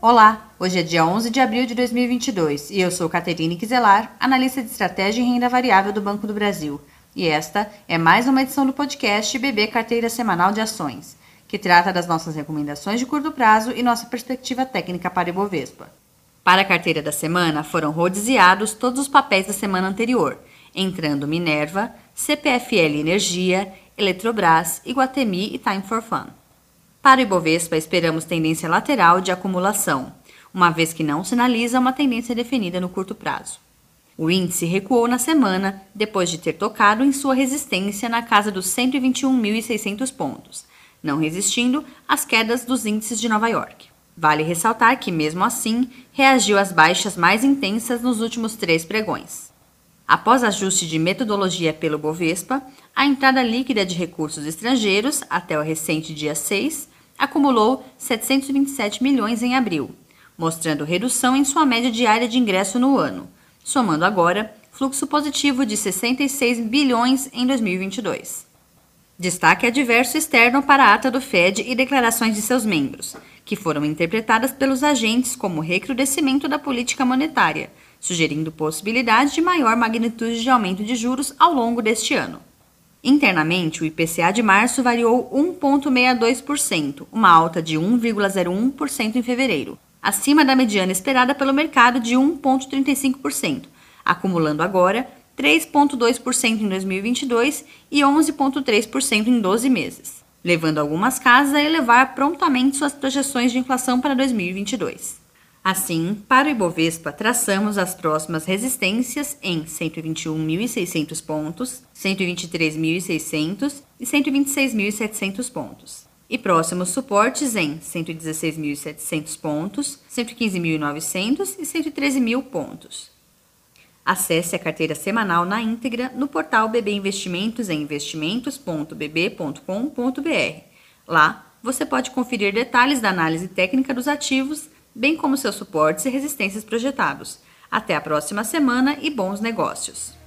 Olá, hoje é dia 11 de abril de 2022 e eu sou Caterine Kizelar, analista de estratégia e renda variável do Banco do Brasil. E esta é mais uma edição do podcast BB Carteira Semanal de Ações, que trata das nossas recomendações de curto prazo e nossa perspectiva técnica para Ibovespa. Para a carteira da semana, foram rodiziados todos os papéis da semana anterior, entrando Minerva, CPFL Energia, Eletrobras, Iguatemi e Time for Fun. Para o Ibovespa, esperamos tendência lateral de acumulação, uma vez que não sinaliza uma tendência definida no curto prazo. O índice recuou na semana depois de ter tocado em sua resistência na casa dos 121.600 pontos, não resistindo às quedas dos índices de Nova York. Vale ressaltar que, mesmo assim, reagiu às baixas mais intensas nos últimos três pregões. Após ajuste de metodologia pelo Bovespa, a entrada líquida de recursos estrangeiros até o recente dia 6 acumulou 727 milhões em abril, mostrando redução em sua média diária de ingresso no ano, somando agora fluxo positivo de 66 bilhões em 2022. Destaque adverso externo para a ata do Fed e declarações de seus membros, que foram interpretadas pelos agentes como recrudescimento da política monetária, sugerindo possibilidade de maior magnitude de aumento de juros ao longo deste ano. Internamente, o IPCA de março variou 1,62%, uma alta de 1,01% em fevereiro, acima da mediana esperada pelo mercado de 1,35%, acumulando agora 3,2% em 2022 e 11,3% em 12 meses, levando algumas casas a elevar prontamente suas projeções de inflação para 2022. Assim, para o Ibovespa, traçamos as próximas resistências em 121.600 pontos, 123.600 e 126.700 pontos. E próximos suportes em 116.700 pontos, 115.900 e 113.000 pontos. Acesse a carteira semanal na íntegra no portal BB Investimentos em investimentos.bb.com.br. Lá, você pode conferir detalhes da análise técnica dos ativos bem como seus suportes e resistências projetados. Até a próxima semana e bons negócios!